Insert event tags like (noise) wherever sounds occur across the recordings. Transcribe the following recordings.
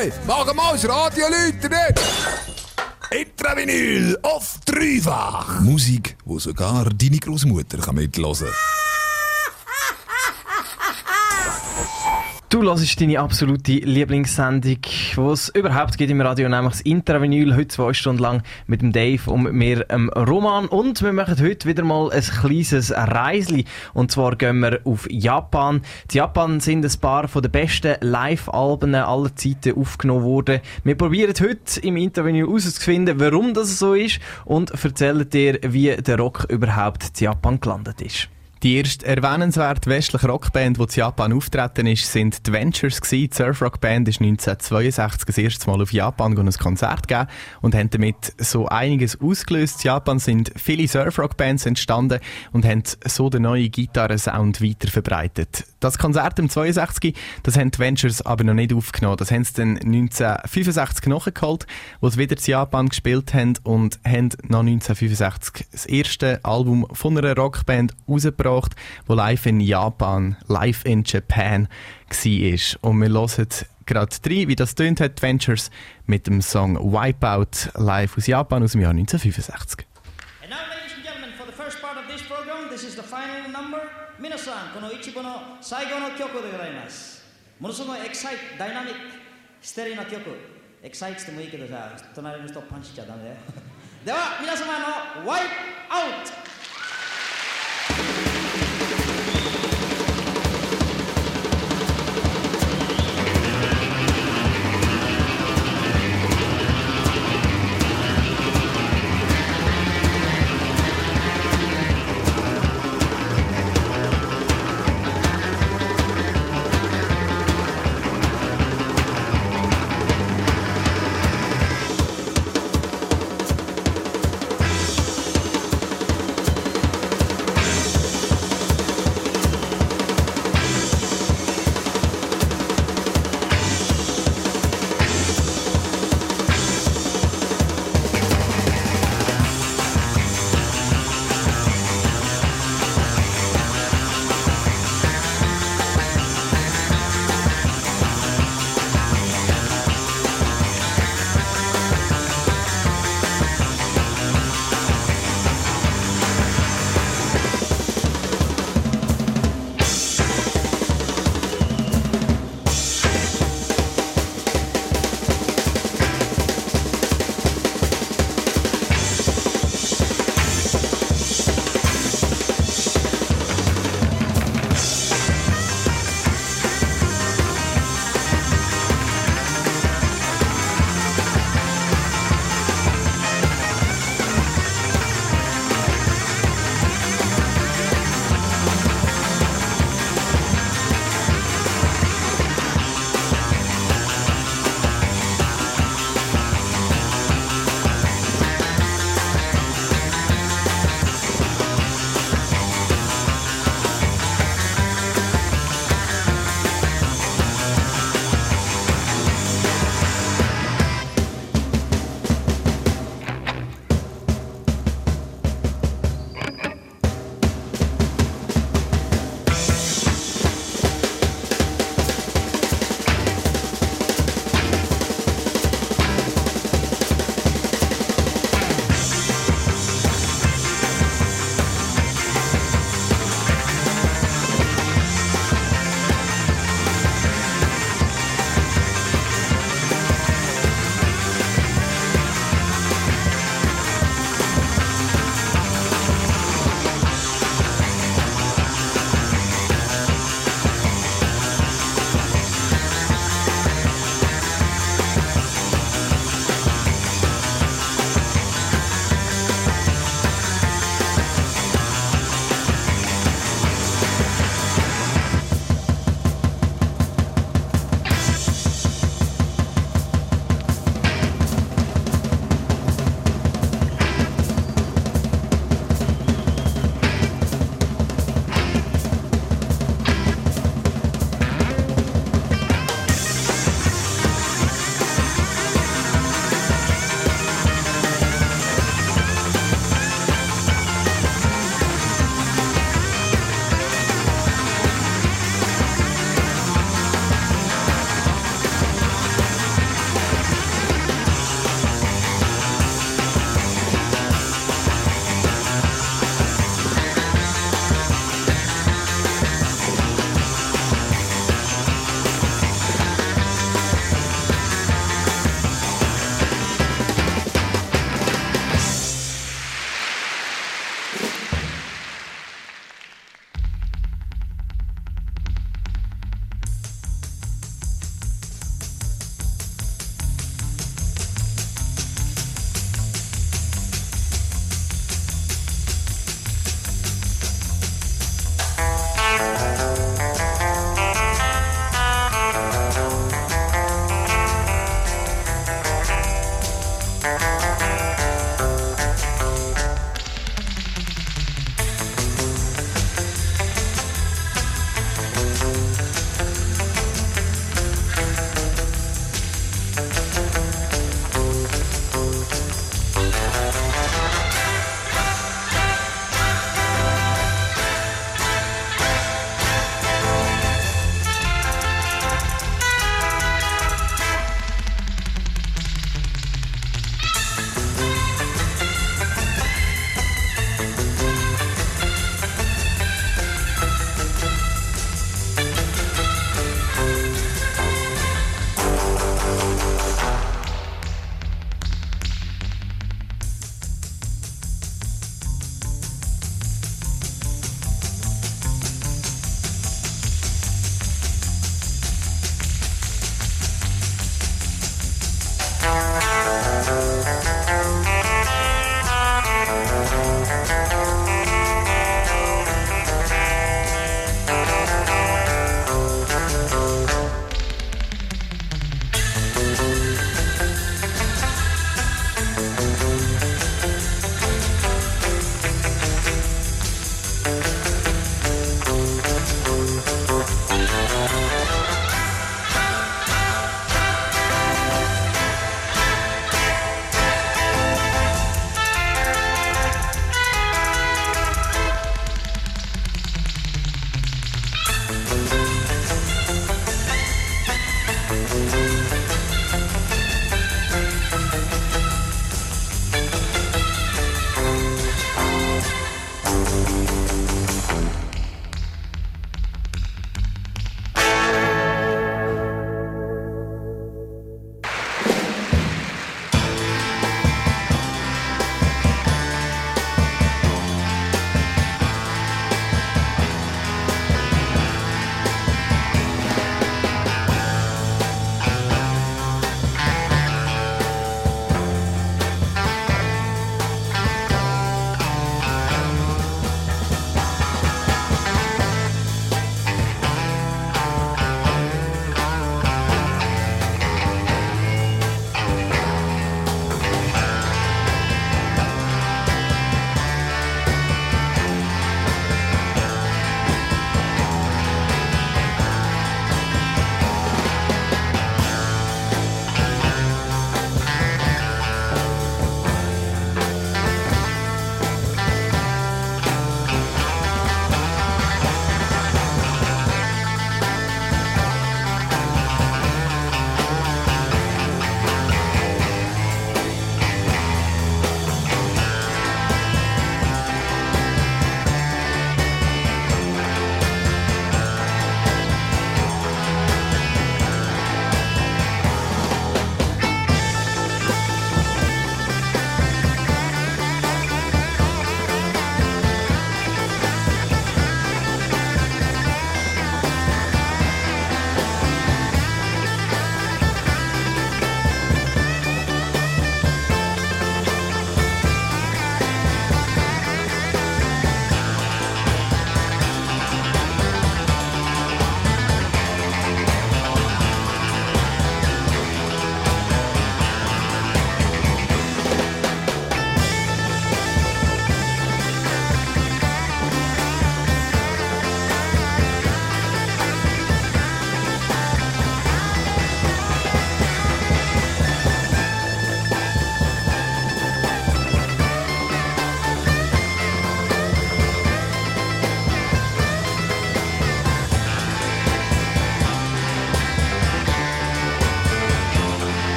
Hey, mach mal das Radio läuten! Intravinyl auf dreifach. Musik, wo sogar deine Großmutter mithören kann. Du hörst deine absolute Lieblingssendung, die es überhaupt gibt im Radio, nämlich das Intravinyl, heute zwei Stunden lang mit dem Dave und mit mir, ähm, Roman. Und wir machen heute wieder mal ein kleines Reisli. Und zwar gehen wir auf Japan. Die Japan sind ein paar von den besten Live-Alben aller Zeiten aufgenommen worden. Wir probieren heute im Interview herauszufinden, warum das so ist und erzählen dir, wie der Rock überhaupt in Japan gelandet ist. Die erste erwähnenswerte westliche Rockband, die in Japan auftreten ist, sind die Ventures. Die Surfrock-Band ist 1962 das erste Mal auf Japan ein Konzert gegeben und haben damit so einiges ausgelöst. In Japan sind viele Surfrock-Bands entstanden und haben so den neuen Gitarrensound weiter verbreitet. Das Konzert im 62, das haben die Ventures aber noch nicht aufgenommen. Das haben sie dann 1965 nachgeholt, wo sie wieder in Japan gespielt haben und haben nach 1965 das erste Album von einer Rockband rausgebracht gebracht, wo live in Japan, live in Japan war. Und wir hören gerade rein, wie das tönt hat, Ventures, mit dem Song Wipeout live aus Japan aus dem Jahr 1965. この一部の最後の曲でございます。ものすごいエキサイト、ダイナミック、ステリーな曲。エキサイトしてもいいけどさ、隣の人パンチしちゃダメだよ。(laughs) では、皆様のワイプアウト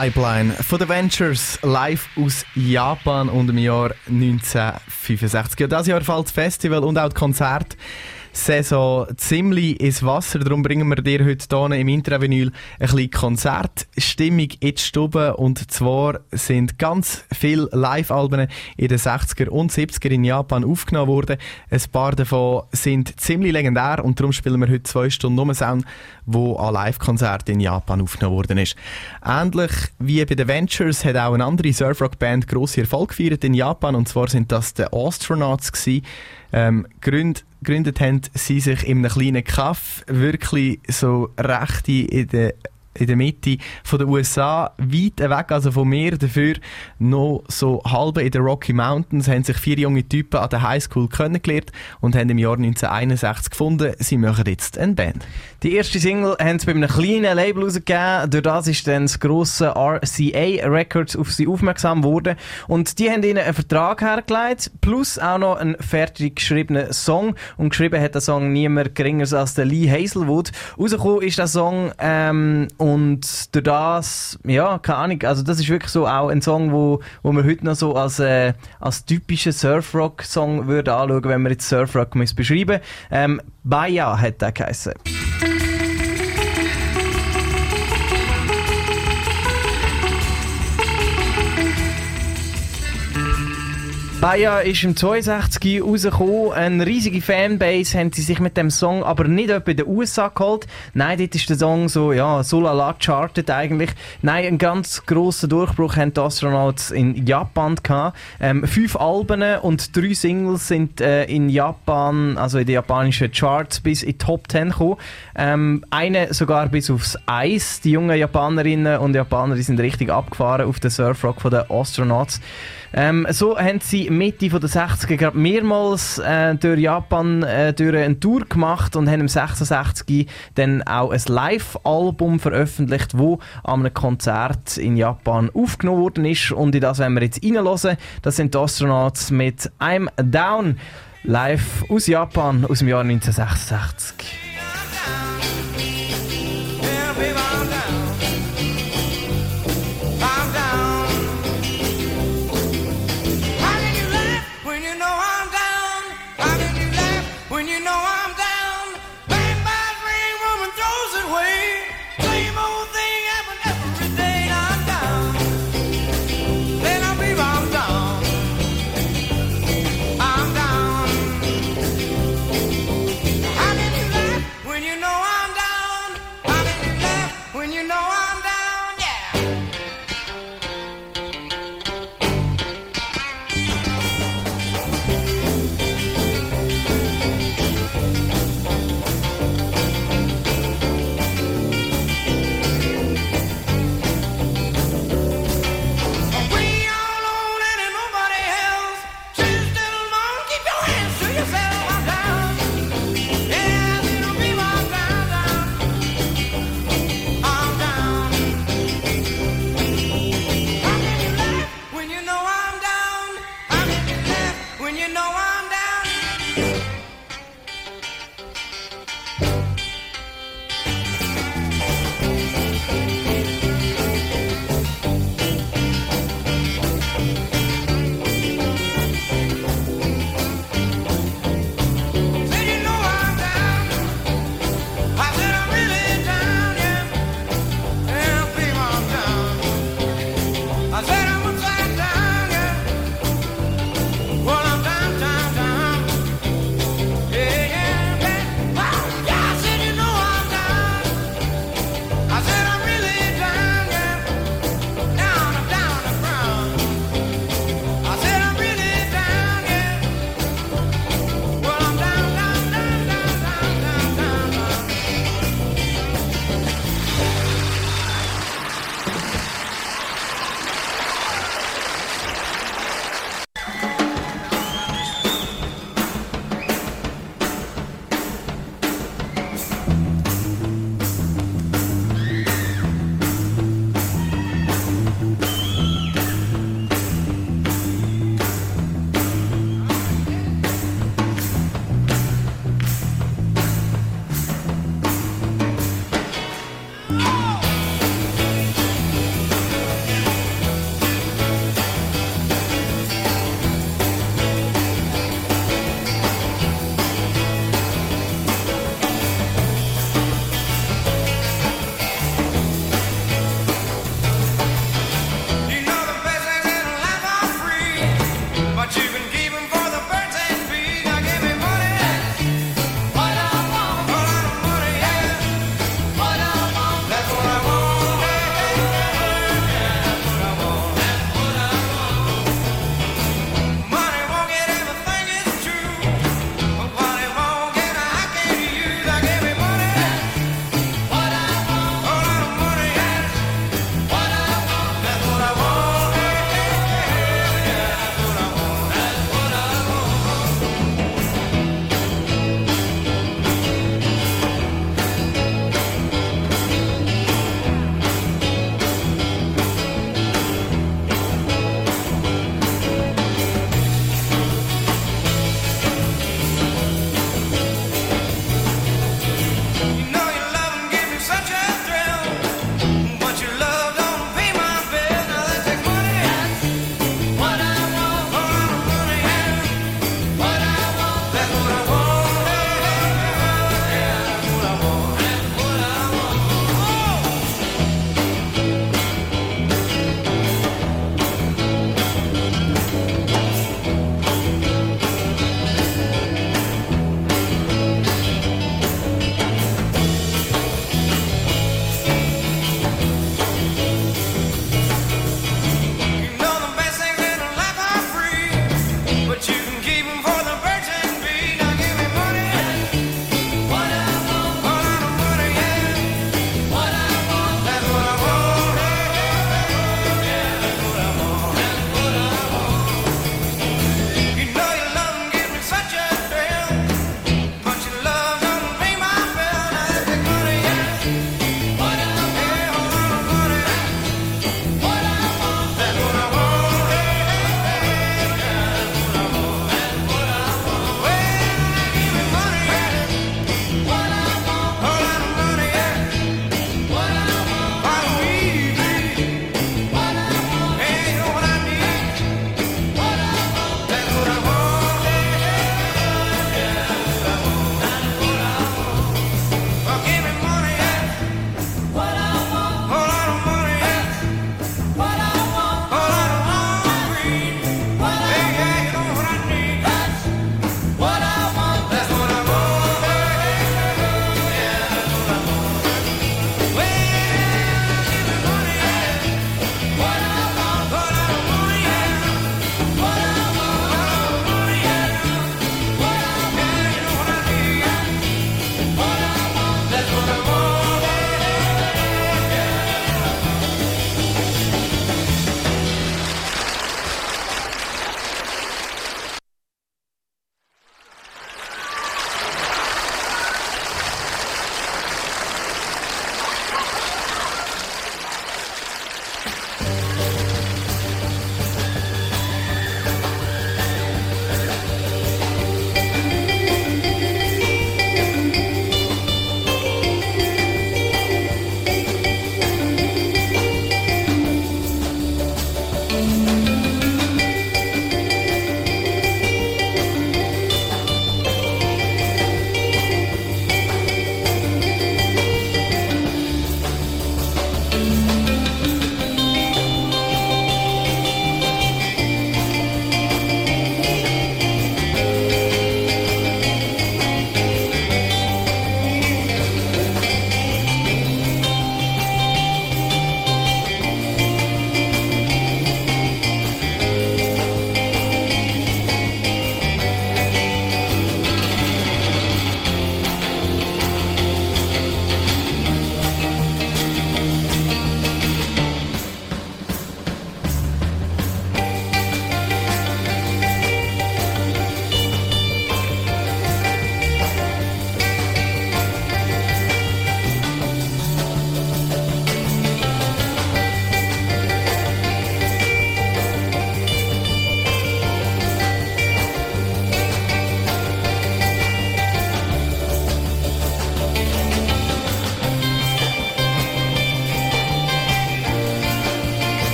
Pipeline von den Ventures live aus Japan und im Jahr 1965. Ja, das Jahr fällt das Festival und auch das Konzert Saison ziemlich ins Wasser. Darum bringen wir dir heute hier im Intravinyl ein bisschen Konzertstimmung in die Stube. Und zwar sind ganz viele Live-Alben in den 60er und 70er in Japan aufgenommen worden. Ein paar davon sind ziemlich legendär und darum spielen wir heute zwei Stunden nur Sound, wo an Live-Konzerten in Japan aufgenommen worden ist. Ähnlich wie bei den Ventures hat auch eine andere Surfrock-Band grosse Erfolg gefeiert in Japan und zwar sind das die Astronauts. Ähm, Grund, gegründet haben sie sich in einem kleinen Kaff, wirklich so rechte in der in der Mitte von den USA, weit weg also von mir, dafür noch so halb in den Rocky Mountains, haben sich vier junge Typen an der Highschool kennengelernt und haben im Jahr 1961 gefunden, sie machen jetzt eine Band. Die erste Single haben sie bei einem kleinen Label rausgegeben, durch das ist dann das grosse RCA Records auf sie aufmerksam geworden. Und die haben ihnen einen Vertrag hergelegt, plus auch noch einen fertig geschriebenen Song. Und geschrieben hat der Song niemand geringer als der Lee Hazelwood. Rausgekommen ist der Song ähm, und durch das, ja, keine Ahnung, also das ist wirklich so auch ein Song, wo, wo man heute noch so als, äh, als typischen Surfrock-Song würde anschauen, wenn man jetzt Surfrock beschreiben ähm, Baya hat der geheißen. Bayer ist im 62 rausgekommen. Eine riesige Fanbase haben sie sich mit dem Song aber nicht etwa in den USA geholt. Nein, dort ist der Song so, ja, so lala charted eigentlich. Nein, einen ganz grossen Durchbruch haben die Astronauts in Japan gehabt. Ähm, fünf Alben und drei Singles sind äh, in Japan, also in den japanischen Charts, bis in die Top 10 gekommen. Ähm, eine sogar bis aufs Eis. Die jungen Japanerinnen und Japaner die sind richtig abgefahren auf den Surfrock den Astronauts. Ähm, so haben sie Mitte der 60er gerade mehrmals äh, durch Japan äh, durch eine Tour gemacht und haben im 66 dann auch ein Live-Album veröffentlicht, wo an einem Konzert in Japan aufgenommen worden ist. Und in das werden wir jetzt reinhören. Das sind die Astronauts mit I'm Down live aus Japan aus dem Jahr 1966.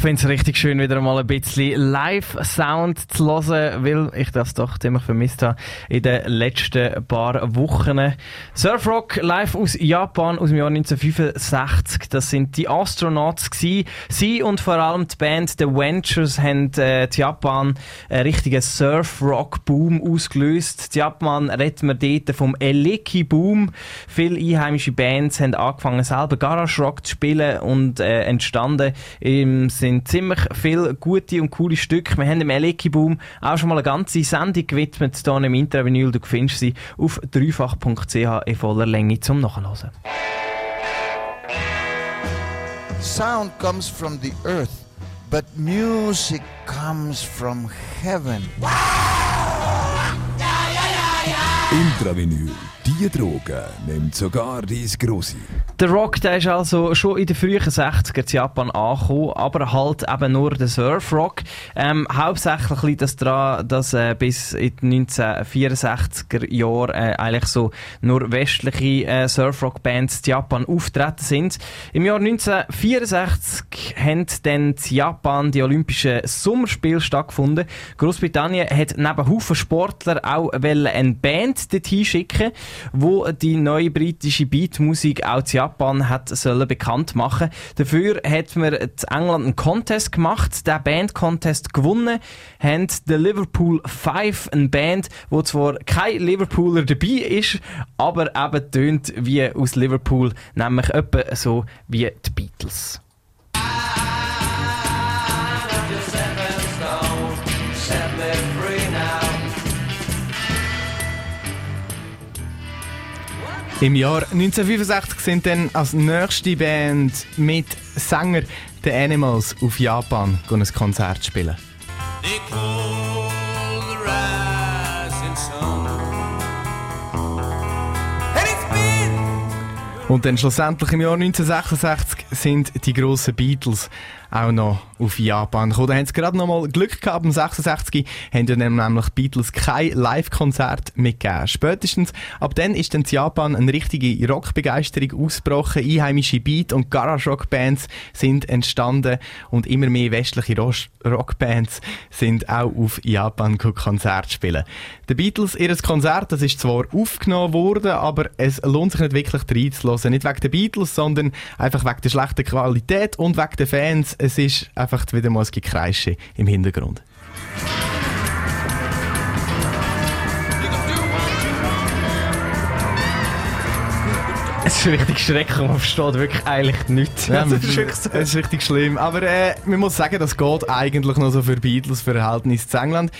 finde es richtig schön, wieder mal ein bisschen Live-Sound zu hören, weil ich das doch ziemlich vermisst habe in den letzten paar Wochen. Surfrock live aus Japan aus dem Jahr 1965. Das sind die Astronauts gewesen. Sie und vor allem die Band The Ventures haben äh, die Japan einen richtigen Surfrock-Boom ausgelöst. Die Japan redet man dort vom Eleki-Boom. Viele einheimische Bands haben angefangen selber Garage Rock zu spielen und äh, entstanden im sind ziemlich viele gute und coole Stücke. Wir haben dem Eleki-Boom auch schon mal eine ganze Sendung gewidmet hier im Intravinyl. Du findest sie auf dreifach.ch in voller Länge zum Nachhören. Sound comes from the earth, but music comes from heaven. Intravinyl. Die Droge nimmt sogar dein Grossi. Der Rock der ist also schon in den frühen 60er in Japan angekommen, aber halt eben nur der Surfrock. Ähm, hauptsächlich liegt das daran, dass äh, bis in den 1964er Jahren äh, eigentlich so nur westliche äh, Surfrock-Bands in Japan auftreten sind. Im Jahr 1964 haben dann in Japan die Olympischen Sommerspiele stattgefunden. Großbritannien hat neben Haufen Sportler auch eine Band dorthin schicken wo die neue britische Beatmusik auch in Japan hat sollen bekannt machen. Dafür hat man in England einen Contest gemacht, der Band-Contest gewonnen, haben die Liverpool 5, eine Band, wo zwar kein Liverpooler dabei ist, aber eben tönt wie aus Liverpool, nämlich etwa so wie die Beatles. Im Jahr 1965 sind dann als nächste Band mit Sänger The Animals auf Japan ein Konzert spielen. Und dann schlussendlich im Jahr 1966 sind die grossen Beatles auch noch auf Japan gekommen. Da haben sie gerade noch mal Glück gehabt. Am 66 haben nämlich Beatles kein Live-Konzert mitgegeben. Spätestens ab dann ist dann in Japan eine richtige Rockbegeisterung ausgebrochen. Einheimische Beat- und Garage-Rock-Bands sind entstanden und immer mehr westliche Rockbands sind auch auf Japan Konzert spielen. Die Beatles, ihr Konzert, das ist zwar aufgenommen worden, aber es lohnt sich nicht wirklich reinzulassen. Nicht wegen der Beatles, sondern einfach wegen der schlechten Qualität und wegen der Fans es ist einfach wieder mal ein Gekreische im Hintergrund. Es ist richtig schrecklich, man versteht wirklich eigentlich nichts. Ja, das, ist wirklich so. ist richtig schlimm. Aber äh, man muss sagen, das geht eigentlich noch so für Beatles Verhältnis zu England.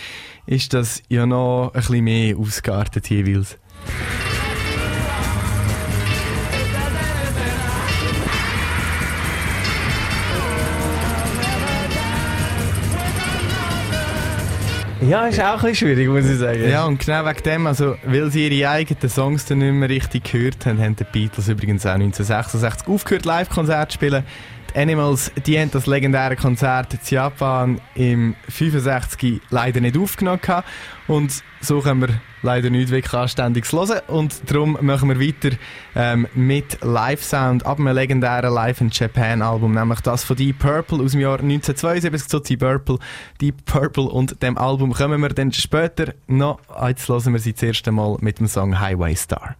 Ist das ja noch ein bisschen mehr ausgeartet jeweils. Ja, ist auch ein bisschen schwierig, muss ich sagen. Ja, und genau wegen dem, also, weil sie ihre eigenen Songs dann nicht mehr richtig gehört haben, haben die Beatles übrigens auch 1966 aufgehört, Live-Konzert zu spielen. Animals, die haben das legendäre Konzert in Japan im 65 leider nicht aufgenommen und so können wir leider nicht wirklich anständig hören und darum machen wir weiter ähm, mit Live-Sound ab einem legendären Live in Japan Album, nämlich das von Deep Purple aus dem Jahr 1972 zu Deep Purple. Deep Purple und dem Album kommen wir dann später noch. Jetzt hören wir sie das erste Mal mit dem Song Highway Star.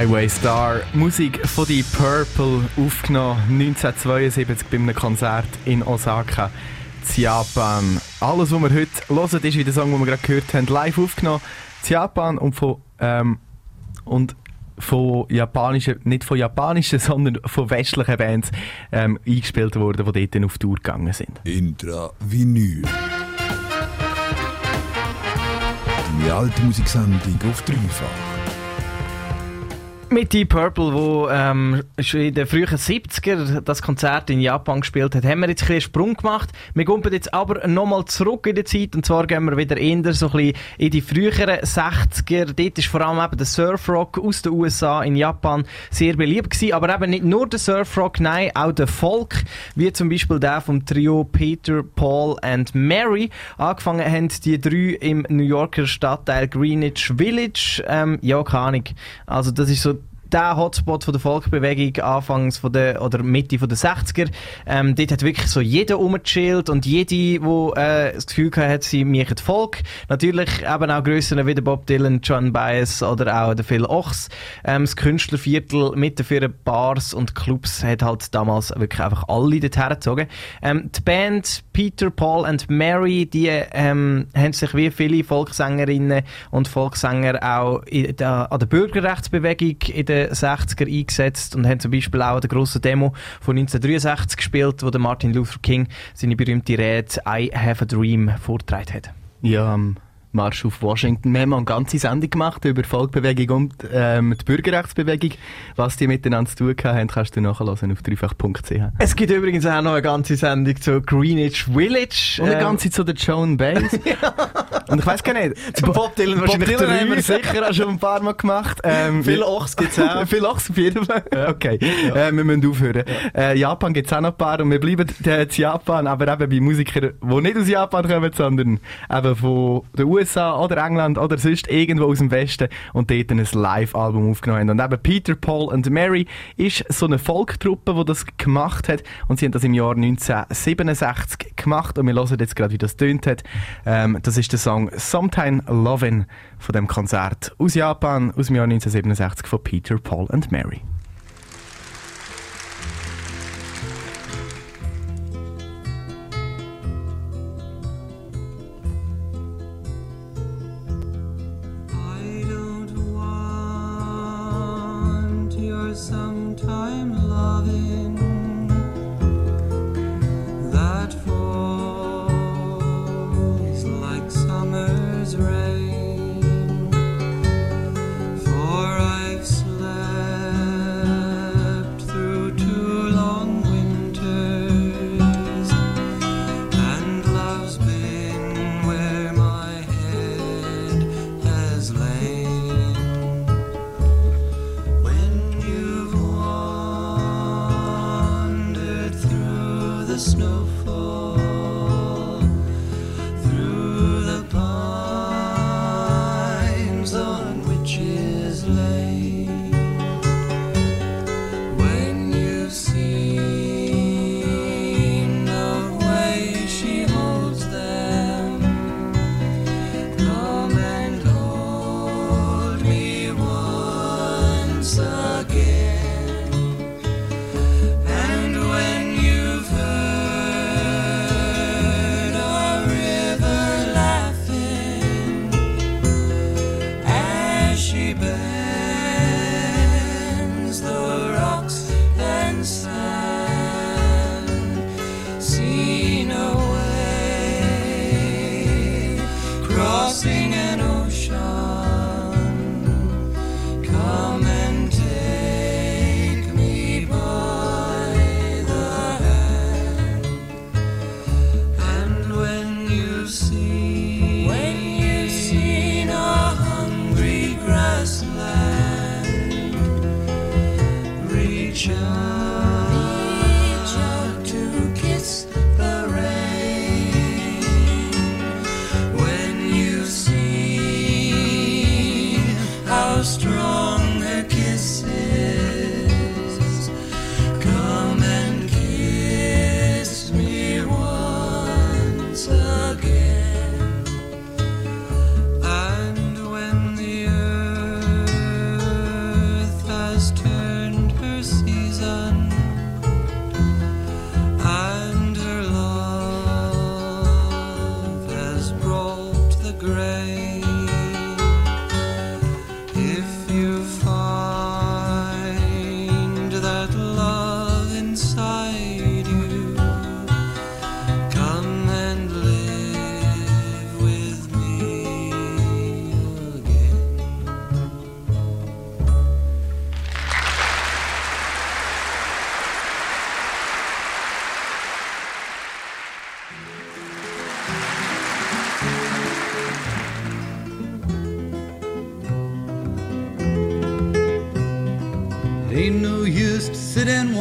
Highway Star. Musik von die Purple aufgenommen 1972 bei einem Konzert in Osaka, in Japan. Alles, was wir heute hören, ist wie der Song, den wir gerade gehört haben, live aufgenommen in Japan und von, ähm, und von japanischen, nicht von japanischen, (laughs) sondern von westlichen Bands ähm, eingespielt worden, die dort auf Tour gegangen sind. Intra Vinyl. Deine alte Musiksendung auf dreifach. Mit Deep Purple, wo ähm, schon in den frühen 70er das Konzert in Japan gespielt hat, haben wir jetzt ein einen Sprung gemacht. Wir kommen jetzt aber nochmal zurück in die Zeit und zwar gehen wir wieder eher so ein bisschen in die früheren 60er. Dort ist vor allem eben der Surfrock aus den USA in Japan sehr beliebt gewesen, aber eben nicht nur der Surfrock, nein, auch der Folk, wie zum Beispiel der vom Trio Peter, Paul and Mary. Angefangen haben die drei im New Yorker Stadtteil Greenwich Village. Ähm, ja, keine Ahnung. Also das ist so der Hotspot von der Volksbewegung Anfangs von der, oder Mitte von der 60er. Ähm, dort hat wirklich so jeder rumgechillt und jede, die äh, das Gefühl hat, sie machen Volk. Natürlich eben auch Grössen wie der Bob Dylan, John Baez oder auch der Phil Ochs. Ähm, das Künstlerviertel mit vielen Bars und Clubs hat halt damals wirklich einfach alle dorthin gezogen. Ähm, die Band Peter, Paul and Mary, die ähm, haben sich wie viele Volkssängerinnen und Volkssänger auch in der, an der Bürgerrechtsbewegung in den 60er eingesetzt und haben zum Beispiel auch der grossen Demo von 1963 gespielt, wo Martin Luther King seine berühmte Rede I Have a Dream vorgetragen hat. Ja, am Marsch auf Washington. Wir haben eine ganze Sendung gemacht über Volksbewegung und ähm, die Bürgerrechtsbewegung. Was die miteinander zu tun haben, kannst du nachhören auf dreifach.ch. Es gibt übrigens auch noch eine ganze Sendung zu Greenwich Village. Und eine ähm, ganze zu der Joan Baez. (laughs) Und ich weiß gar nicht. Zu Bob Dylan Bob wahrscheinlich Dylan haben wir sicher auch schon ein paar Mal gemacht. Ähm, (laughs) Viel Ochs gibt es auch. (laughs) Viel Ochs auf jeden Fall. Okay, ja. äh, wir müssen aufhören. Ja. Äh, Japan gibt es auch noch ein paar und wir bleiben äh, in Japan, aber eben bei Musikern, die nicht aus Japan kommen, sondern eben von den USA USA oder England oder sonst irgendwo aus dem Westen und dort ein Live-Album aufgenommen haben. Und eben Peter, Paul und Mary ist so eine Volktruppe, die das gemacht hat und sie haben das im Jahr 1967 gemacht und wir hören jetzt gerade, wie das tönt hat. Ähm, das ist der Song Sometime Lovin' von dem Konzert aus Japan aus dem Jahr 1967 von Peter, Paul und Mary.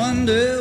wonder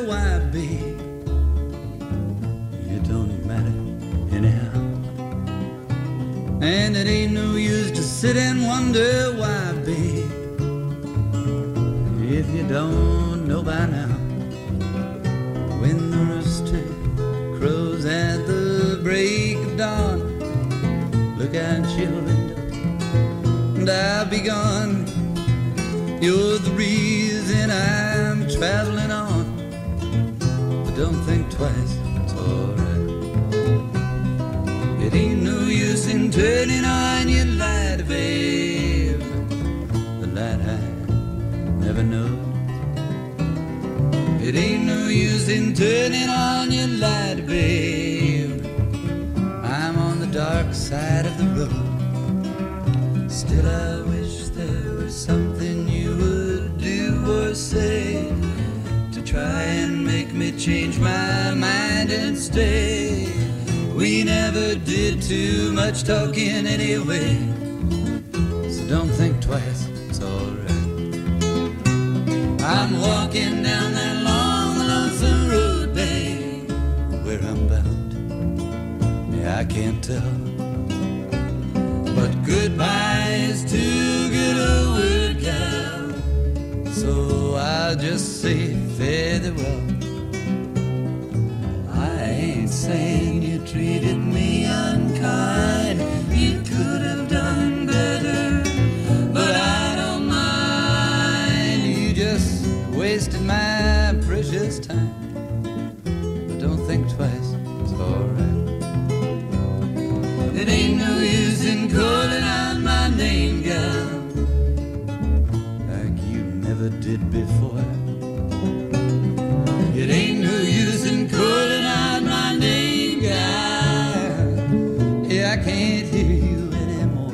I can't hear you anymore.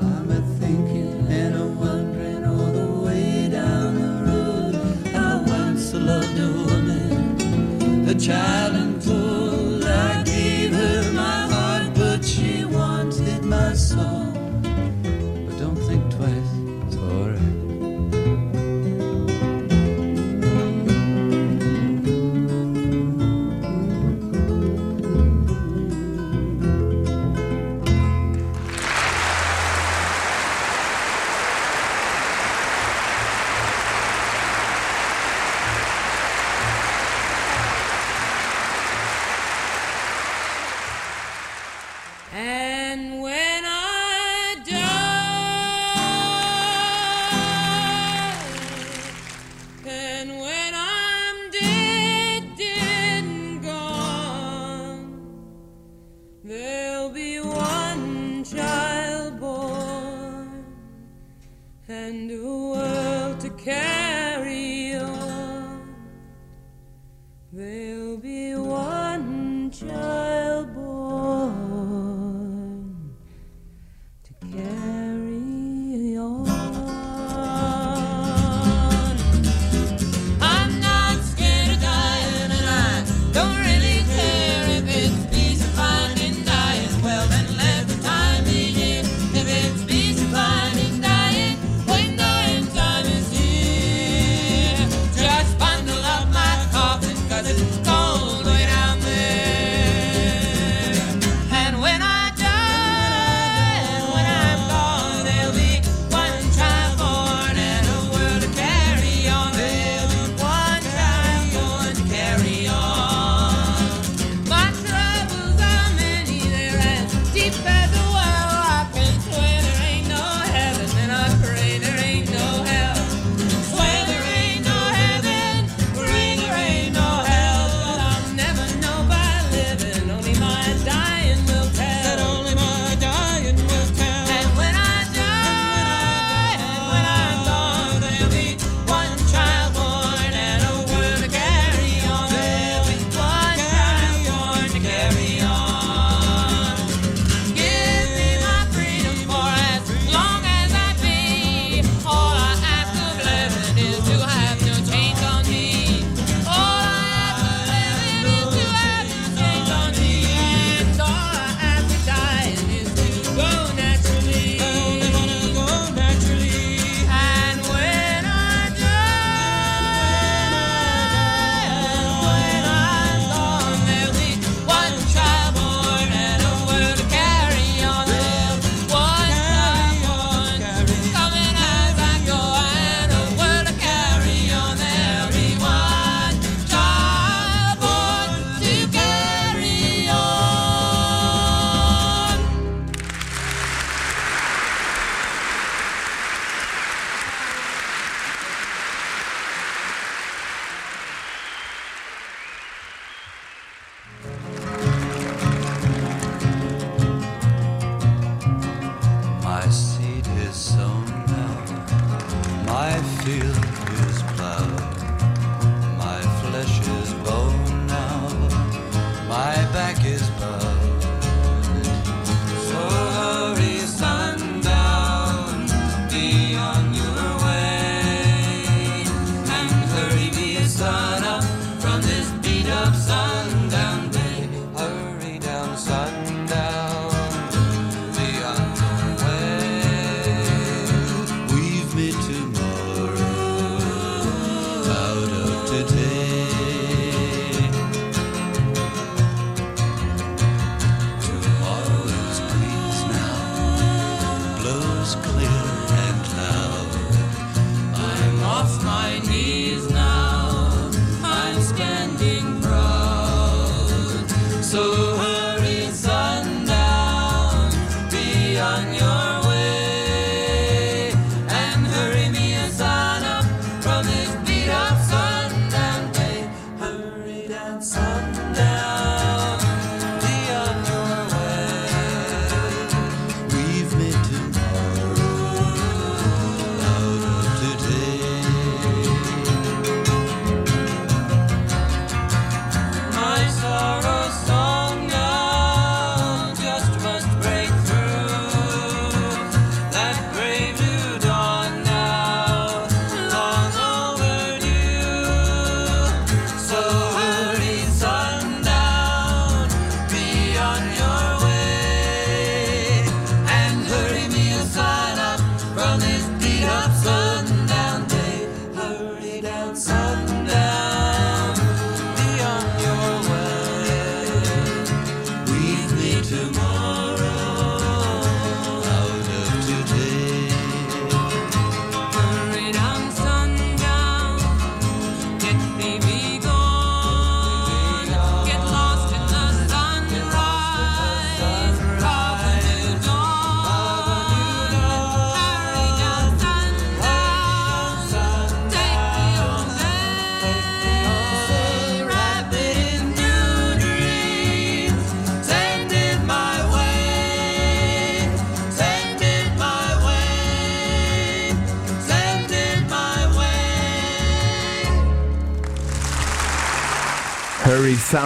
I'm a thinking and I'm wondering all the way down the road. I once loved a woman, a child.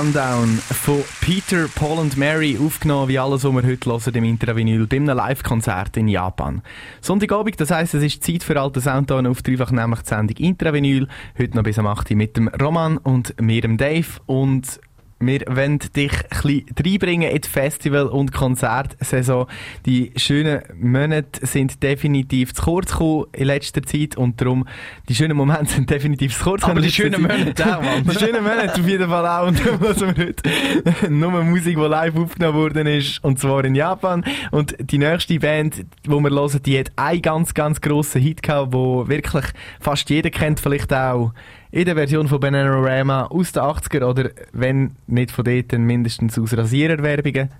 Hurry Sundown von Peter, Paul und Mary, aufgenommen wie alles, was wir heute hören im Intravinyl, bei einem Live-Konzert in Japan. Sonntagabend, das heisst, es ist Zeit für alte Soundtone auf dreifach, nämlich die Sendung Intravinyl, heute noch bis am 8 Uhr mit dem Roman und mir, dem Dave. Und wir wollen dich ein reinbringen in die Festival- und Konzertsaison. Die schönen Monate sind definitiv zu kurz gekommen in letzter Zeit und darum, die schönen Momente sind definitiv zu kurz Aber gekommen. die schönen Monate auch, Mann. (laughs) Die schönen Monate auf jeden Fall auch. Und (laughs) darum hören wir heute (laughs) nur Musik, die live aufgenommen worden ist, und zwar in Japan. Und die nächste Band, die wir hören, die hat einen ganz, ganz grossen Hit gehabt, wo wirklich fast jeder kennt, vielleicht auch in der Version von Bananarama aus den 80er oder wenn nicht von dort, dann mindestens aus Rasiererwerbungen.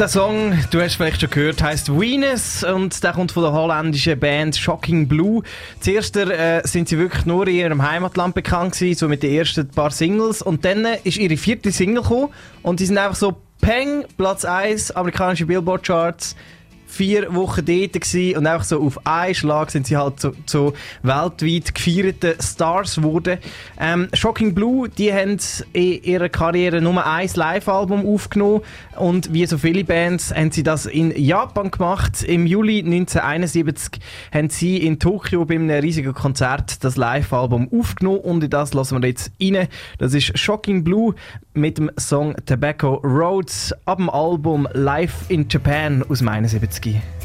Der Song, du hast vielleicht schon gehört, heißt Venus und der kommt von der holländischen Band Shocking Blue. Zuerst äh, sind sie wirklich nur in ihrem Heimatland bekannt gewesen, so mit den ersten paar Singles und dann ist ihre vierte Single gekommen und die sind einfach so Peng, Platz 1, amerikanische Billboard Charts vier Wochen dort gewesen und einfach so auf einen Schlag sind sie halt zu, so, weltweit gefeierten Stars geworden. Ähm, Shocking Blue, die haben in ihrer Karriere nur ein Live-Album aufgenommen und wie so viele Bands haben sie das in Japan gemacht. Im Juli 1971 haben sie in Tokio bei einem riesigen Konzert das Live-Album aufgenommen und in das lassen wir jetzt rein. Das ist Shocking Blue mit dem Song Tobacco Roads ab dem Album Live in Japan aus 1971. Gretzky.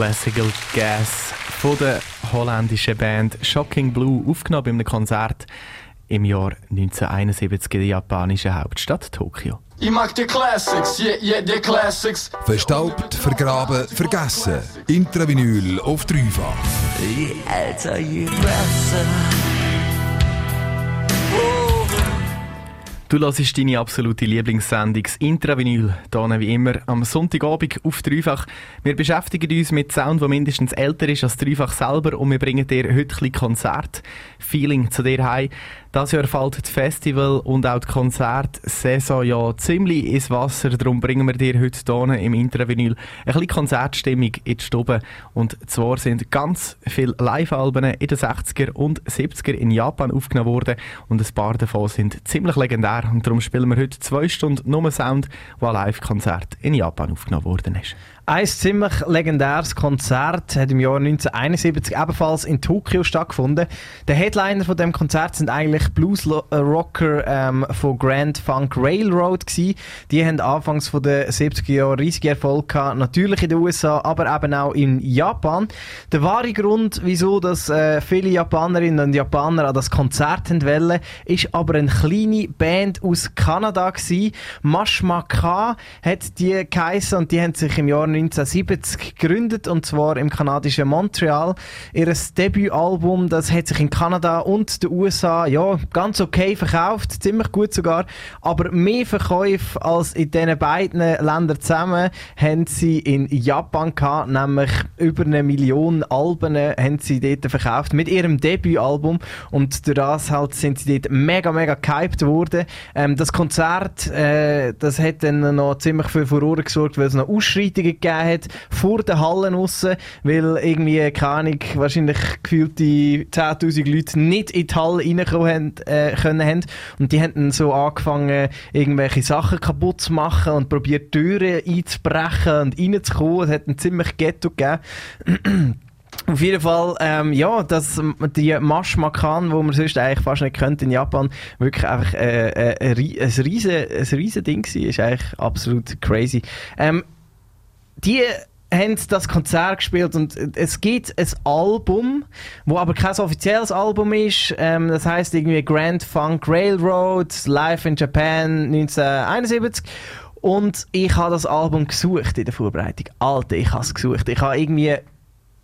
Classical Gas von der holländischen Band Shocking Blue, aufgenommen bei einem Konzert im Jahr 1971 in der japanischen Hauptstadt Tokio. Ich mag die Classics, yeah, yeah, die Classics. Verstaubt, vergraben, vergessen. Intravinyl auf dreifach. Je älter, je besser. Du hörst deine absolute Lieblingssendung, das Intravinyl, hier wie immer am Sonntagabend auf Dreifach. Wir beschäftigen uns mit Sound, der mindestens älter ist als Dreifach selber und wir bringen dir heute ein Konzert-Feeling zu dir heim. Das Jahr fällt das Festival und auch die Konzertsaison ja ziemlich ins Wasser, darum bringen wir dir heute hier im Intravinyl ein bisschen Konzertstimmung in die Stube. Und zwar sind ganz viele Live-Alben in den 60er und 70er in Japan aufgenommen worden und ein paar davon sind ziemlich legendär und darum spielen wir heute zwei Stunden nur Sound, wo ein Live-Konzert in Japan aufgenommen worden ist. Ein ziemlich legendäres Konzert hat im Jahr 1971 ebenfalls in Tokio stattgefunden. Der Headliner von dem Konzert sind eigentlich Blues-Rocker ähm, von Grand Funk Railroad gewesen. Die haben anfangs von den 70er Jahren riesige Erfolg gehabt, natürlich in den USA, aber eben auch in Japan. Der wahre Grund, wieso dass äh, viele Japanerinnen und Japaner an das Konzert wollen, ist aber eine kleine Band aus Kanada gewesen. Mashma K hat die geheissen und die haben sich im Jahr 1970 gegründet und zwar im kanadischen Montreal. Ihr Debütalbum, das hat sich in Kanada und den USA ja ganz okay verkauft, ziemlich gut sogar, aber mehr Verkäufe als in diesen beiden Ländern zusammen haben sie in Japan gehabt, nämlich über eine Million Alben haben sie dort verkauft mit ihrem Debütalbum und durch das halt sind sie dort mega mega gehypt worden. Ähm, das Konzert, äh, das hat dann noch ziemlich viel Furore gesorgt, weil es noch Ausschreitungen gegeben hat vor den Hallen raus, weil irgendwie, keine Ahnung, wahrscheinlich gefühlte 10'000 Leute nicht in die Halle reinkommen haben, äh, können haben. Und die haben dann so angefangen, irgendwelche Sachen kaputt zu machen und probiert Türen einzubrechen und reinzukommen. Es hat ein ziemlich Ghetto gegeben. (clears throat) Auf jeden Fall, ähm, ja, dass die Mash Makan, wo man sonst eigentlich fast nicht könnte in Japan, wirklich einfach äh, äh, ein, riesen, ein riesen Ding war, ist eigentlich absolut crazy. Ähm, die haben das Konzert gespielt und es gibt ein Album, wo aber kein offizielles Album ist. Ähm, das heißt irgendwie Grand Funk Railroad, Live in Japan 1971. Und ich habe das Album gesucht in der Vorbereitung. Alter, ich habe es gesucht. Ich habe irgendwie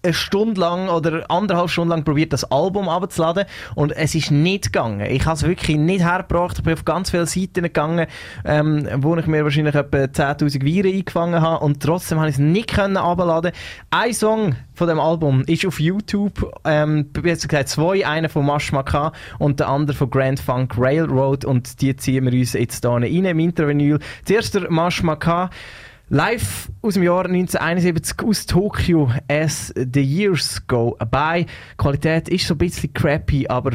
eine Stunde lang oder anderthalb Stunden lang probiert, das Album abzuladen und es ist nicht gegangen. Ich habe es wirklich nicht hergebracht. Ich bin auf ganz viele Seiten gegangen, ähm, wo ich mir wahrscheinlich etwa 10'000 Viren eingefangen habe und trotzdem habe ich es nicht können abladen. Ein Song von dem Album ist auf YouTube, ähm, besser gesagt zwei, einer von Mash Maka und der andere von Grand Funk Railroad und die ziehen wir uns jetzt hier rein im Intravinyl. Zuerst der Mash. Live aus dem Jahr 1971 aus Tokio as the years go by. Die Qualität ist so ein bisschen crappy, aber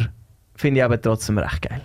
finde ich aber trotzdem recht geil.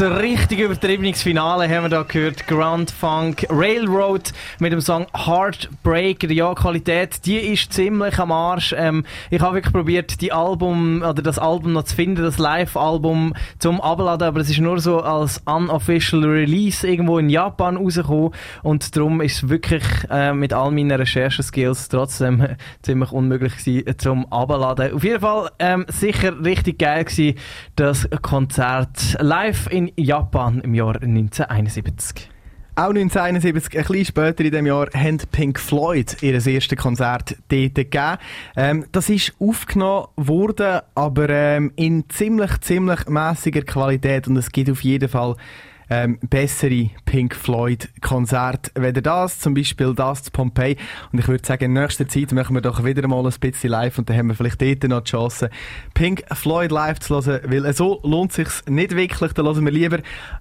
Richtig übertriebenes Finale haben wir da gehört. Grand Funk Railroad mit dem Song Heartbreaker. Ja, Qualität, die ist ziemlich am Arsch. Ähm, ich habe wirklich probiert, die Album oder das Album noch zu finden, das Live-Album zum Abladen, aber es ist nur so als unofficial Release irgendwo in Japan rausgekommen und darum ist wirklich äh, mit all meinen Rechercheskills trotzdem (laughs) ziemlich unmöglich gewesen, äh, zum Abladen. Auf jeden Fall ähm, sicher richtig geil gewesen, das Konzert live in Japan im Jahr 1971. Auch 1971, ein bisschen später in dem Jahr, haben Pink Floyd ihr erstes Konzert dort gegeben. Ähm, das ist aufgenommen worden, aber ähm, in ziemlich, ziemlich mäßiger Qualität und es gibt auf jeden Fall ähm, bessere Pink Floyd Konzerte. Weder das, zum Beispiel das zu Pompeii. Und ich würde sagen, in nächster Zeit machen wir doch wieder mal ein bisschen live und dann haben wir vielleicht dort noch die Chance, Pink Floyd live zu hören, weil so lohnt sich nicht wirklich. Da hören wir lieber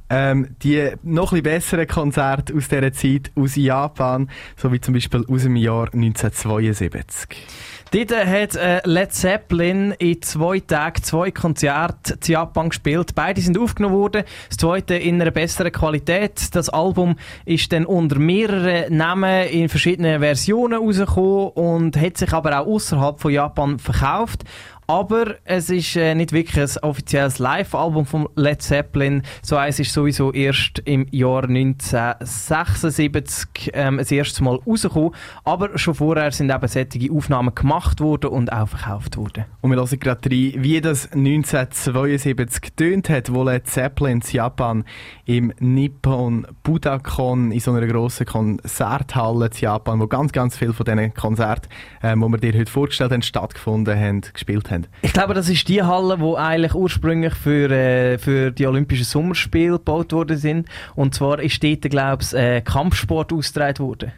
ähm, die noch ein bisschen besseren Konzerte aus dieser Zeit aus Japan, so wie zum Beispiel aus dem Jahr 1972. Dort hat äh, Led Zeppelin in zwei Tagen zwei Konzerte zu Japan gespielt. Beide sind aufgenommen worden. Das zweite in einer besseren Qualität. Das Album ist dann unter mehreren Namen in verschiedenen Versionen rausgekommen und hat sich aber auch außerhalb von Japan verkauft. Aber es ist äh, nicht wirklich ein offizielles Live-Album von Led Zeppelin. So eins ist sowieso erst im Jahr 1976 ähm, das erste Mal rausgekommen. Aber schon vorher sind eben solche Aufnahmen gemacht worden und auch verkauft worden. Und wir hören gerade rein, wie das 1972 getönt hat, wo Led Zeppelin in Japan im Nippon Budokan in so einer grossen Konzerthalle in Japan, wo ganz, ganz viele von diesen Konzerten, ähm, die wir dir heute vorgestellt haben, stattgefunden haben, gespielt haben. Ich glaube, das ist die Halle, wo eigentlich ursprünglich für, äh, für die Olympischen Sommerspiele gebaut worden sind. Und zwar ist dort, glaube ich, äh, Kampfsport ausgetragen worden.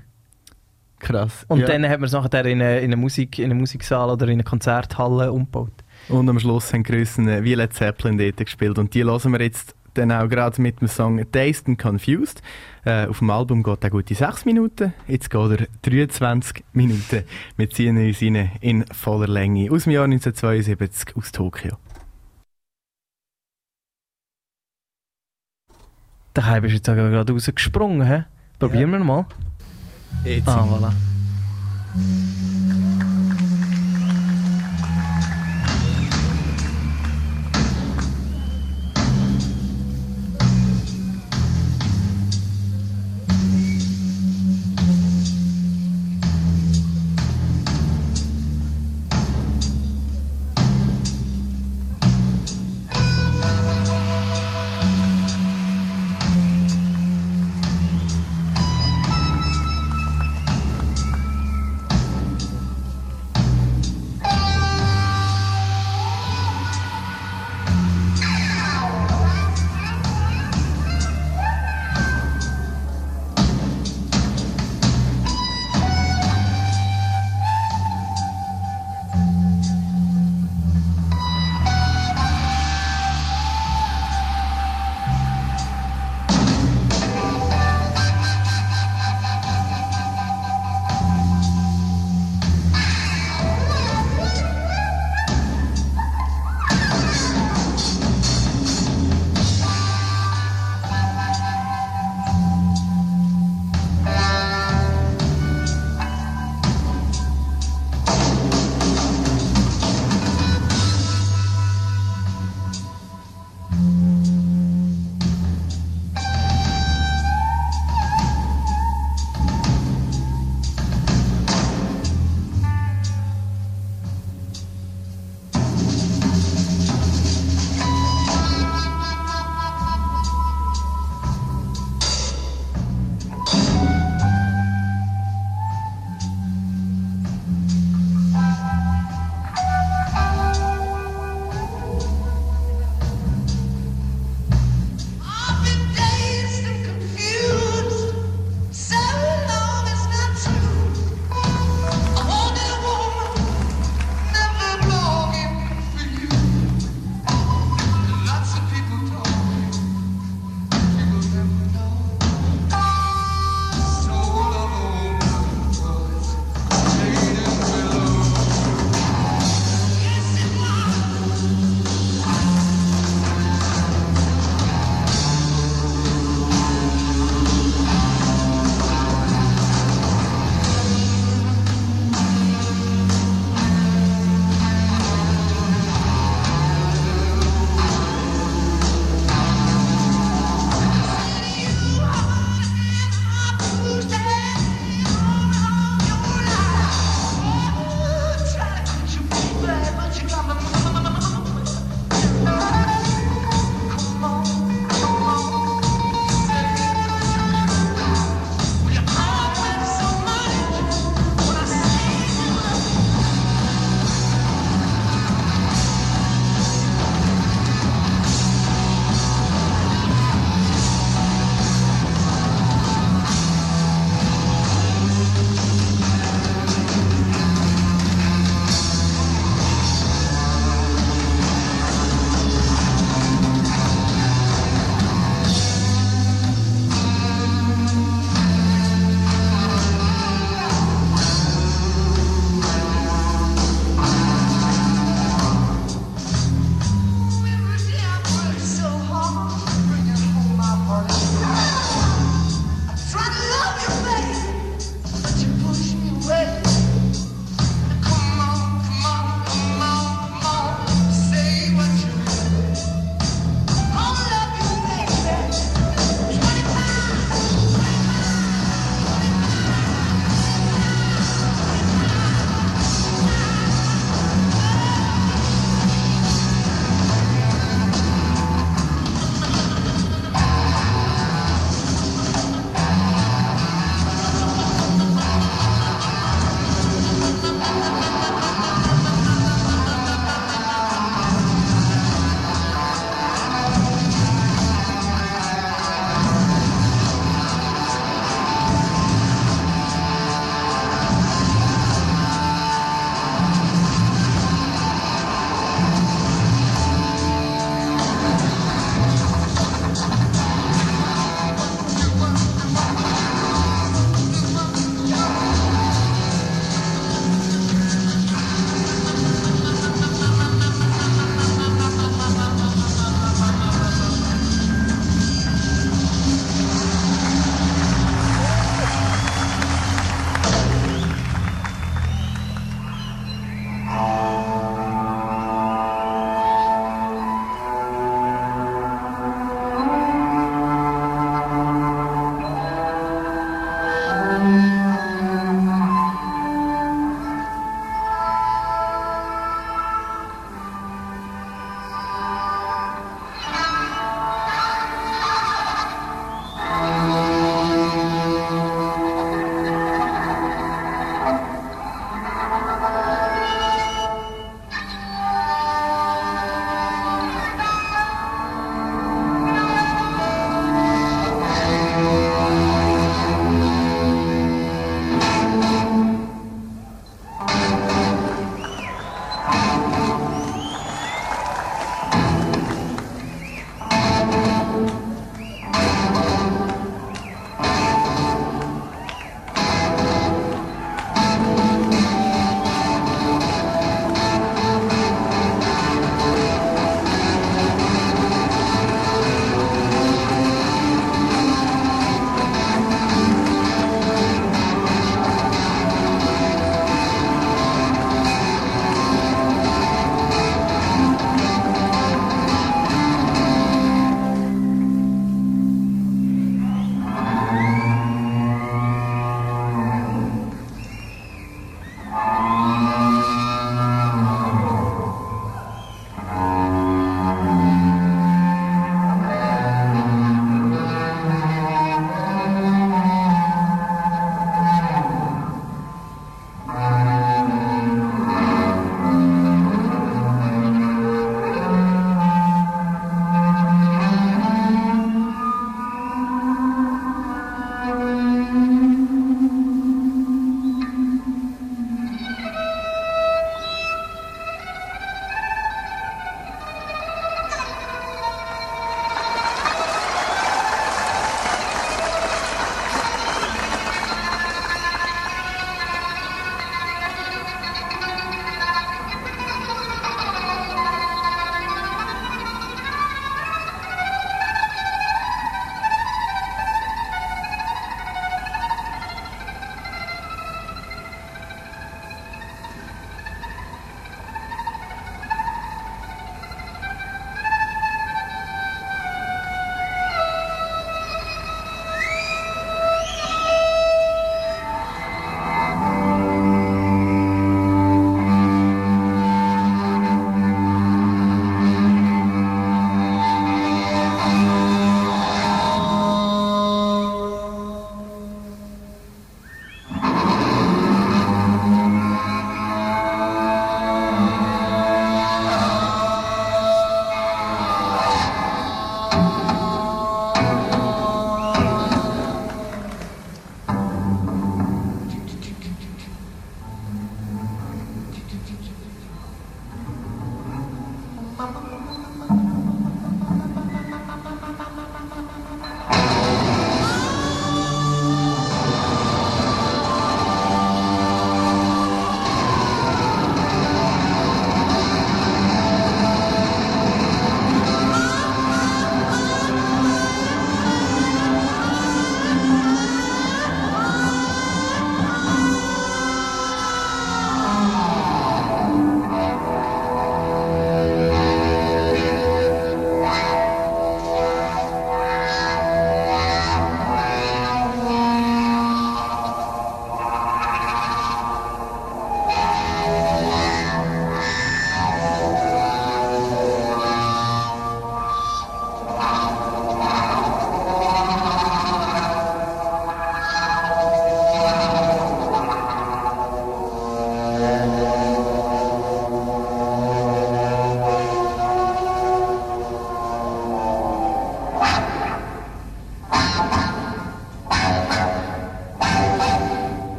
Krass. Und ja. dann hat man es nachher in eine, in eine, Musik, in eine Musiksaal oder in eine Konzerthalle umgebaut. Und am Schluss haben Grössen wie Led Zeppelin dort gespielt. Und die hören wir jetzt dann auch gerade mit dem Song Dazed and Confused. Äh, auf dem Album geht er gute 6 Minuten, jetzt geht er 23 Minuten. Wir ziehen uns rein in voller Länge aus dem Jahr 1972 aus Tokio. Der Hype ist jetzt gerade rausgesprungen. He? Probieren wir mal. Jetzt. Ah, voilà.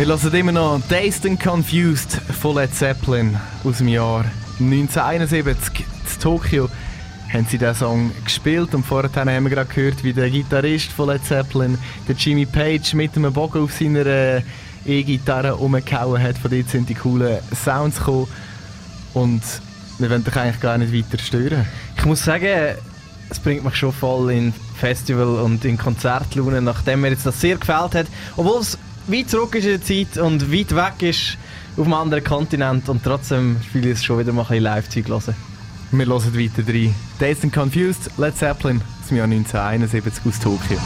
Wir hören immer noch Dazed and Confused von Led Zeppelin aus dem Jahr 1971. In Tokio haben sie diesen Song gespielt und vorher haben wir gerade gehört, wie der Gitarrist von Led Zeppelin, der Jimmy Page, mit einem Bogen auf seiner äh, E-Gitarre umgehauen hat. Von dort sind die coolen Sounds gekommen und wir wollen dich eigentlich gar nicht weiter stören. Ich muss sagen, es bringt mich schon voll in Festival und in Konzertlaune, nachdem mir jetzt das sehr gefällt hat. Obwohl es weit zurück ist in der Zeit und weit weg ist auf einem anderen Kontinent und trotzdem fühle ich es schon wieder mal ein Live-Zeug hören. Wir hören weiter rein. Dazed and Confused, Led Zeppelin aus dem Jahr 1971 aus Tokio.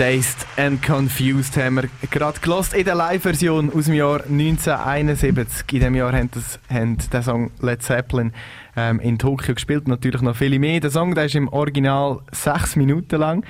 Dazed and Confused haben wir gerade gelost in der Live-Version aus dem Jahr 1971. In dem Jahr haben, das, haben der Song Led Zeppelin ähm, in Tokio gespielt. Natürlich noch viele mehr. Der Song der ist im Original sechs Minuten lang.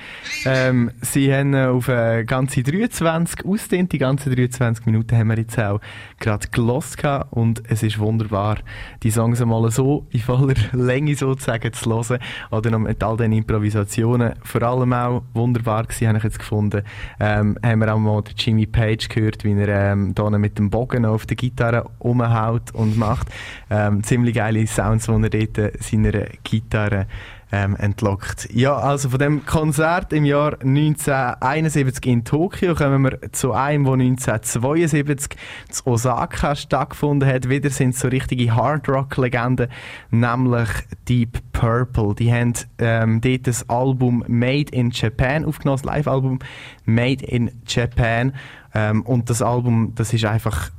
Ähm, sie haben auf äh, ganze 23 ausdehnt. Die ganzen 23 Minuten haben wir jetzt auch gerade gelost und es ist wunderbar, die Songs einmal so in voller (laughs) Länge sozusagen zu hören oder noch mit all den Improvisationen. Vor allem auch wunderbar gewesen, habe ich jetzt gefunden, ähm, haben wir auch mal den Jimmy Page gehört, wie er ähm, mit dem Bogen auf der Gitarre umhaut und macht. Ähm, ziemlich geile Sounds, die er dort seiner Gitarre ähm, entlockt. Ja, also von dem Konzert im Jahr 1971 in Tokio kommen wir zu einem, wo 1972 zu Osaka stattgefunden hat. Wieder sind so richtige Hard-Rock-Legenden, nämlich Deep Purple. Die haben ähm, dort das Album Made in Japan aufgenommen, das Live-Album Made in Japan. Ähm, und das Album, das ist einfach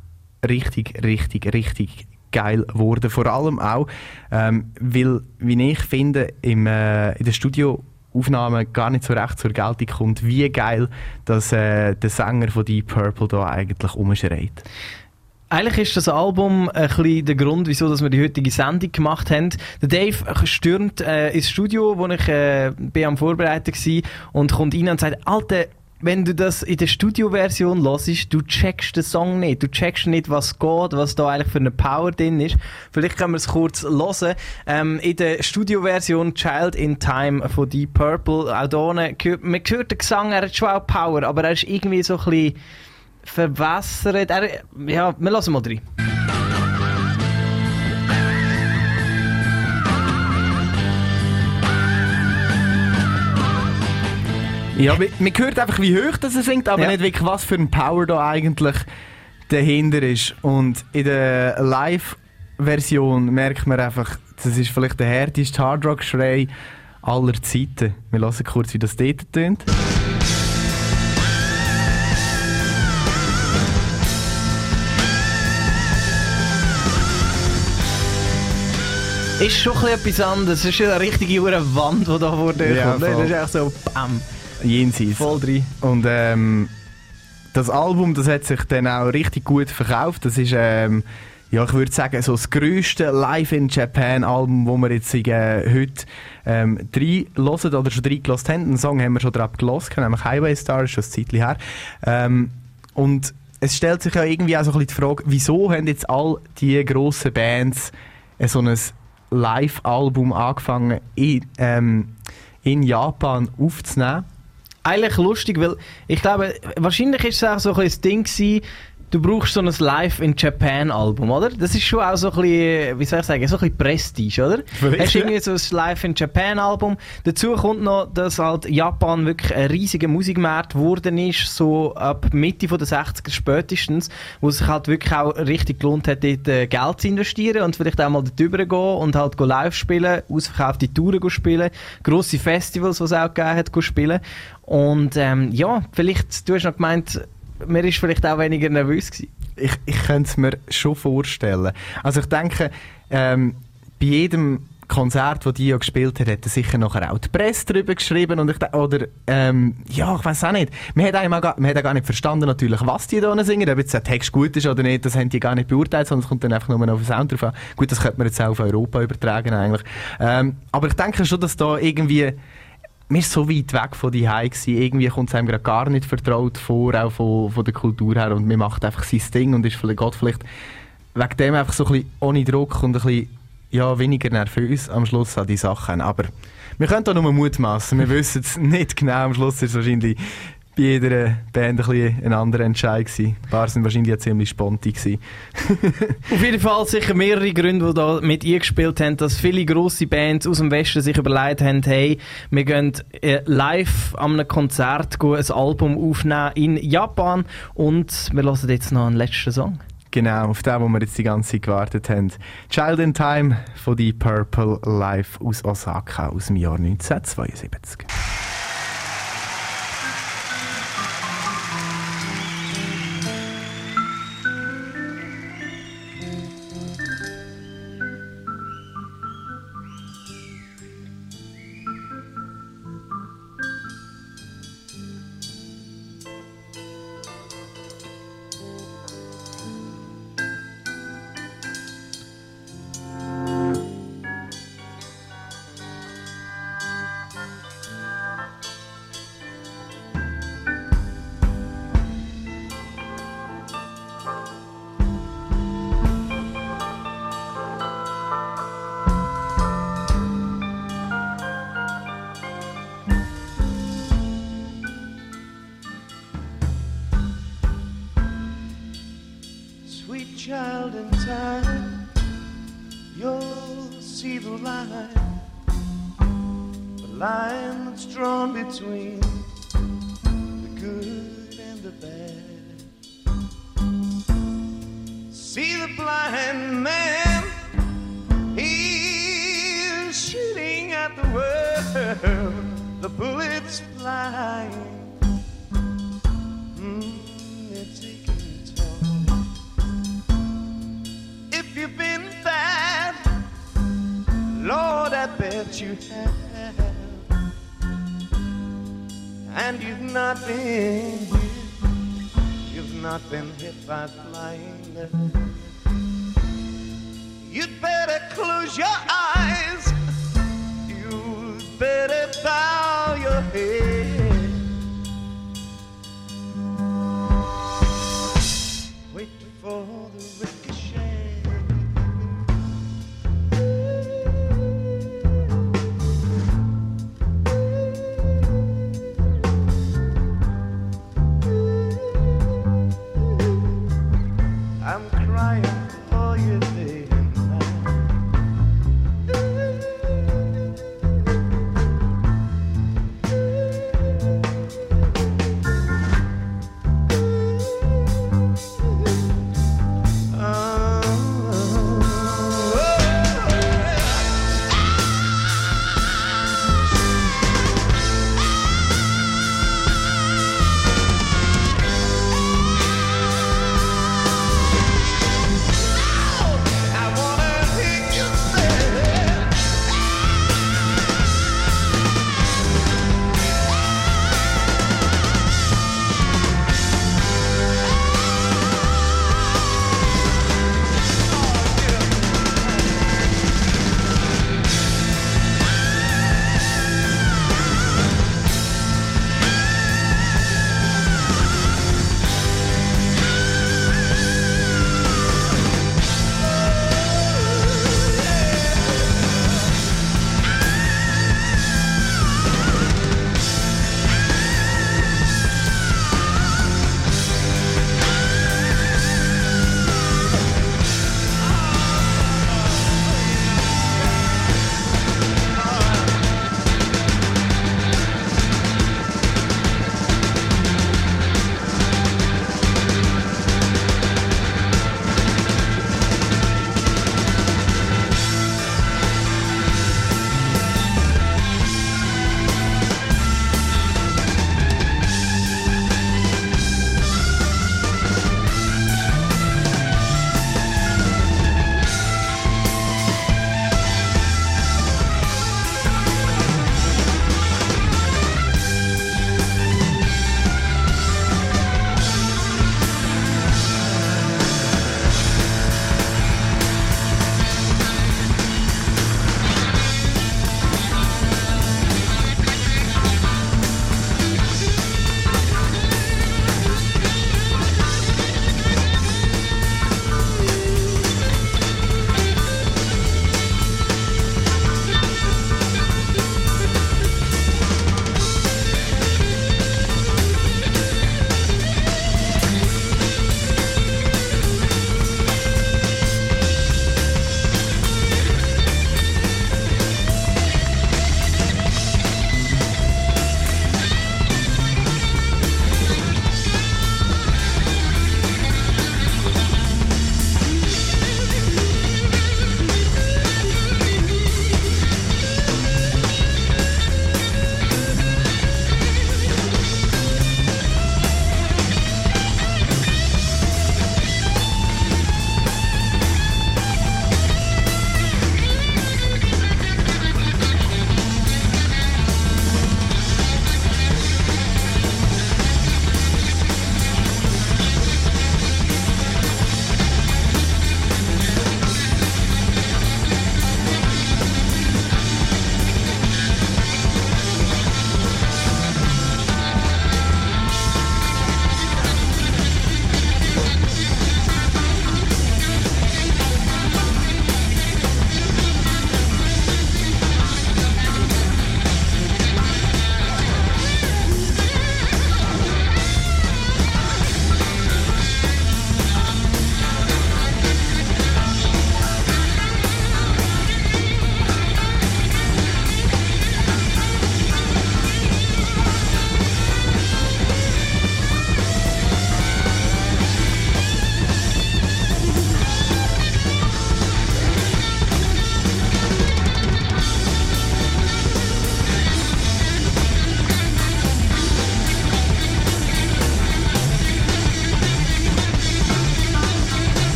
richtig, richtig, richtig geil geworden. Vor allem auch, ähm, weil, wie ich finde, im, äh, in der Studioaufnahme gar nicht so recht zur Geltung kommt, wie geil dass äh, der Sänger von Deep Purple da eigentlich umschreit. Eigentlich ist das Album ein bisschen der Grund, wieso dass wir die heutige Sendung gemacht haben. Der Dave stürmt äh, ins Studio, wo ich äh, bin am Vorbereiten war und kommt rein und sagt, Alter, wenn du das in der Studioversion hörst, du checkst den Song nicht. Du checkst nicht, was geht, was da eigentlich für eine Power drin ist. Vielleicht können wir es kurz hören. Ähm, in der Studioversion Child in Time von Deep Purple, auch hört, man hört den Gesang, er hat schon auch Power, aber er ist irgendwie so ein bisschen verwässert. Er, ja, wir lassen mal rein. Ja, man, hört einfach, wie hoch das er singt, aber Ja. nicht wirklich, was für ein Power da eigentlich dahinter ist. Und in der Live-Version merkt man einfach, das ist vielleicht der härteste Hardrock-Schrei aller Zeiten. Wir lassen kurz, wie das dort tönt. Ist schon etwas anderes. Es ist eine richtige hure Wand, die da vor dir Ja, kommt. Das ist echt so BAM. Jenseits. Voll drin. Und ähm, das Album, das hat sich dann auch richtig gut verkauft. Das ist, ähm, ja, ich würde sagen, so das grösste Live in Japan Album, wo wir jetzt äh, heute ähm, drei hören oder schon drei gelost haben. Einen Song haben wir schon drauf gelost, nämlich Highway Star, schon ein Zeitchen her. Ähm, und es stellt sich ja irgendwie auch so ein bisschen die Frage, wieso haben jetzt all die grossen Bands äh, so ein Live-Album angefangen in, ähm, in Japan aufzunehmen? Eigentlich lustig, weil ich glaube, wahrscheinlich ist es auch so ein bisschen das Ding gewesen, du brauchst so ein Live in Japan Album, oder? Das ist schon auch so ein bisschen, wie soll ich sagen, so ein bisschen Prestige, oder? Vielleicht, Hast irgendwie so ein Live in Japan Album. Dazu kommt noch, dass halt Japan wirklich ein riesiger Musikmarkt geworden ist, so ab Mitte der 60er spätestens, wo es sich halt wirklich auch richtig gelohnt hat, dort äh, Geld zu investieren und vielleicht auch mal dort drüber gehen und halt live spielen, ausverkaufte Touren spielen, grosse Festivals, die es auch gegeben hat, spielen. Und ähm, ja, vielleicht, du hast noch gemeint, mir ist vielleicht auch weniger nervös gewesen. ich, ich könnte es mir schon vorstellen. Also ich denke, ähm, bei jedem Konzert, das Dio gespielt hat, hat er sicher nachher auch die Presse darüber geschrieben und ich de- oder ähm, ja, ich weiß auch nicht. Man hat, einmal gar, man hat auch gar nicht verstanden natürlich, was die da singen, ob jetzt der Text gut ist oder nicht, das haben die gar nicht beurteilt, sondern es kommt dann einfach nur auf den Sound drauf an. Gut, das könnte man jetzt auch auf Europa übertragen eigentlich. Ähm, aber ich denke schon, dass da irgendwie wir so weit weg von die gsi. Irgendwie kommt es einem gerade gar nicht vertraut vor, auch von, von der Kultur her. Und man macht einfach sein Ding und ist vielleicht, geht vielleicht wegen dem einfach so ein bisschen ohne Druck und ein bisschen ja, weniger nervös am Schluss an die Sachen. Aber wir können da nur mutmaßen. Wir (laughs) wissen es nicht genau. Am Schluss ist es wahrscheinlich bei jeder Band ein, bisschen ein anderer Entscheid gewesen. Ein paar sind wahrscheinlich ziemlich spontan. (laughs) Auf jeden Fall sicher mehrere Gründe, die da mit eingespielt haben, dass viele grosse Bands aus dem Westen sich überlegt haben, hey, wir gehen äh, live an einem Konzert ein Album aufnehmen in Japan und wir hören jetzt noch einen letzten Song. Genau, auf den, wo wir jetzt die ganze Zeit gewartet haben. Child in Time von die Purple Live aus Osaka aus dem Jahr 1972.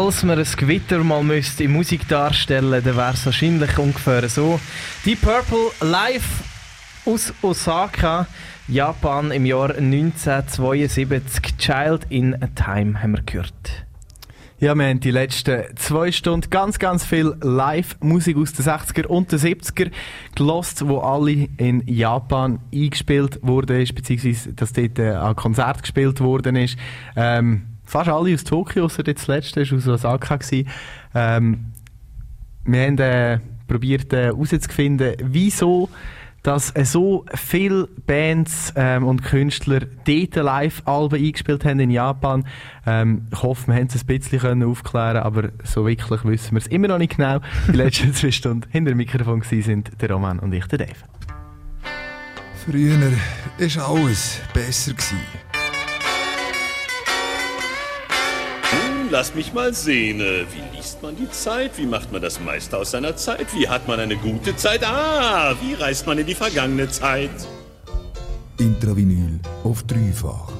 Falls man ein Gewitter mal müsste in Musik darstellen dann wäre es wahrscheinlich ungefähr so. Die Purple live aus Osaka, Japan im Jahr 1972. Child in Time haben wir gehört. Ja, wir haben die letzten zwei Stunden ganz, ganz viel Live-Musik aus den 60er und den 70er gelost, wo alle in Japan eingespielt wurde, beziehungsweise dass dort äh, an Konzert gespielt worden ist. Ähm, fast alle aus Tokio, außer das letzte aus Osaka. Ähm, wir haben äh, probiert äh, herauszufinden, wieso dass äh, so viele Bands ähm, und Künstler dort Live-Alben eingespielt haben in Japan. Ähm, ich hoffe, wir haben es ein bisschen aufklären aber so wirklich wissen wir es immer noch nicht genau. Die letzten (laughs) zwei Stunden hinter dem Mikrofon sind der Roman und ich, der Dave. Früher war alles besser. Gewesen. Lass mich mal sehen. Wie liest man die Zeit? Wie macht man das meiste aus seiner Zeit? Wie hat man eine gute Zeit? Ah, wie reist man in die vergangene Zeit? Intravinyl auf dreifach.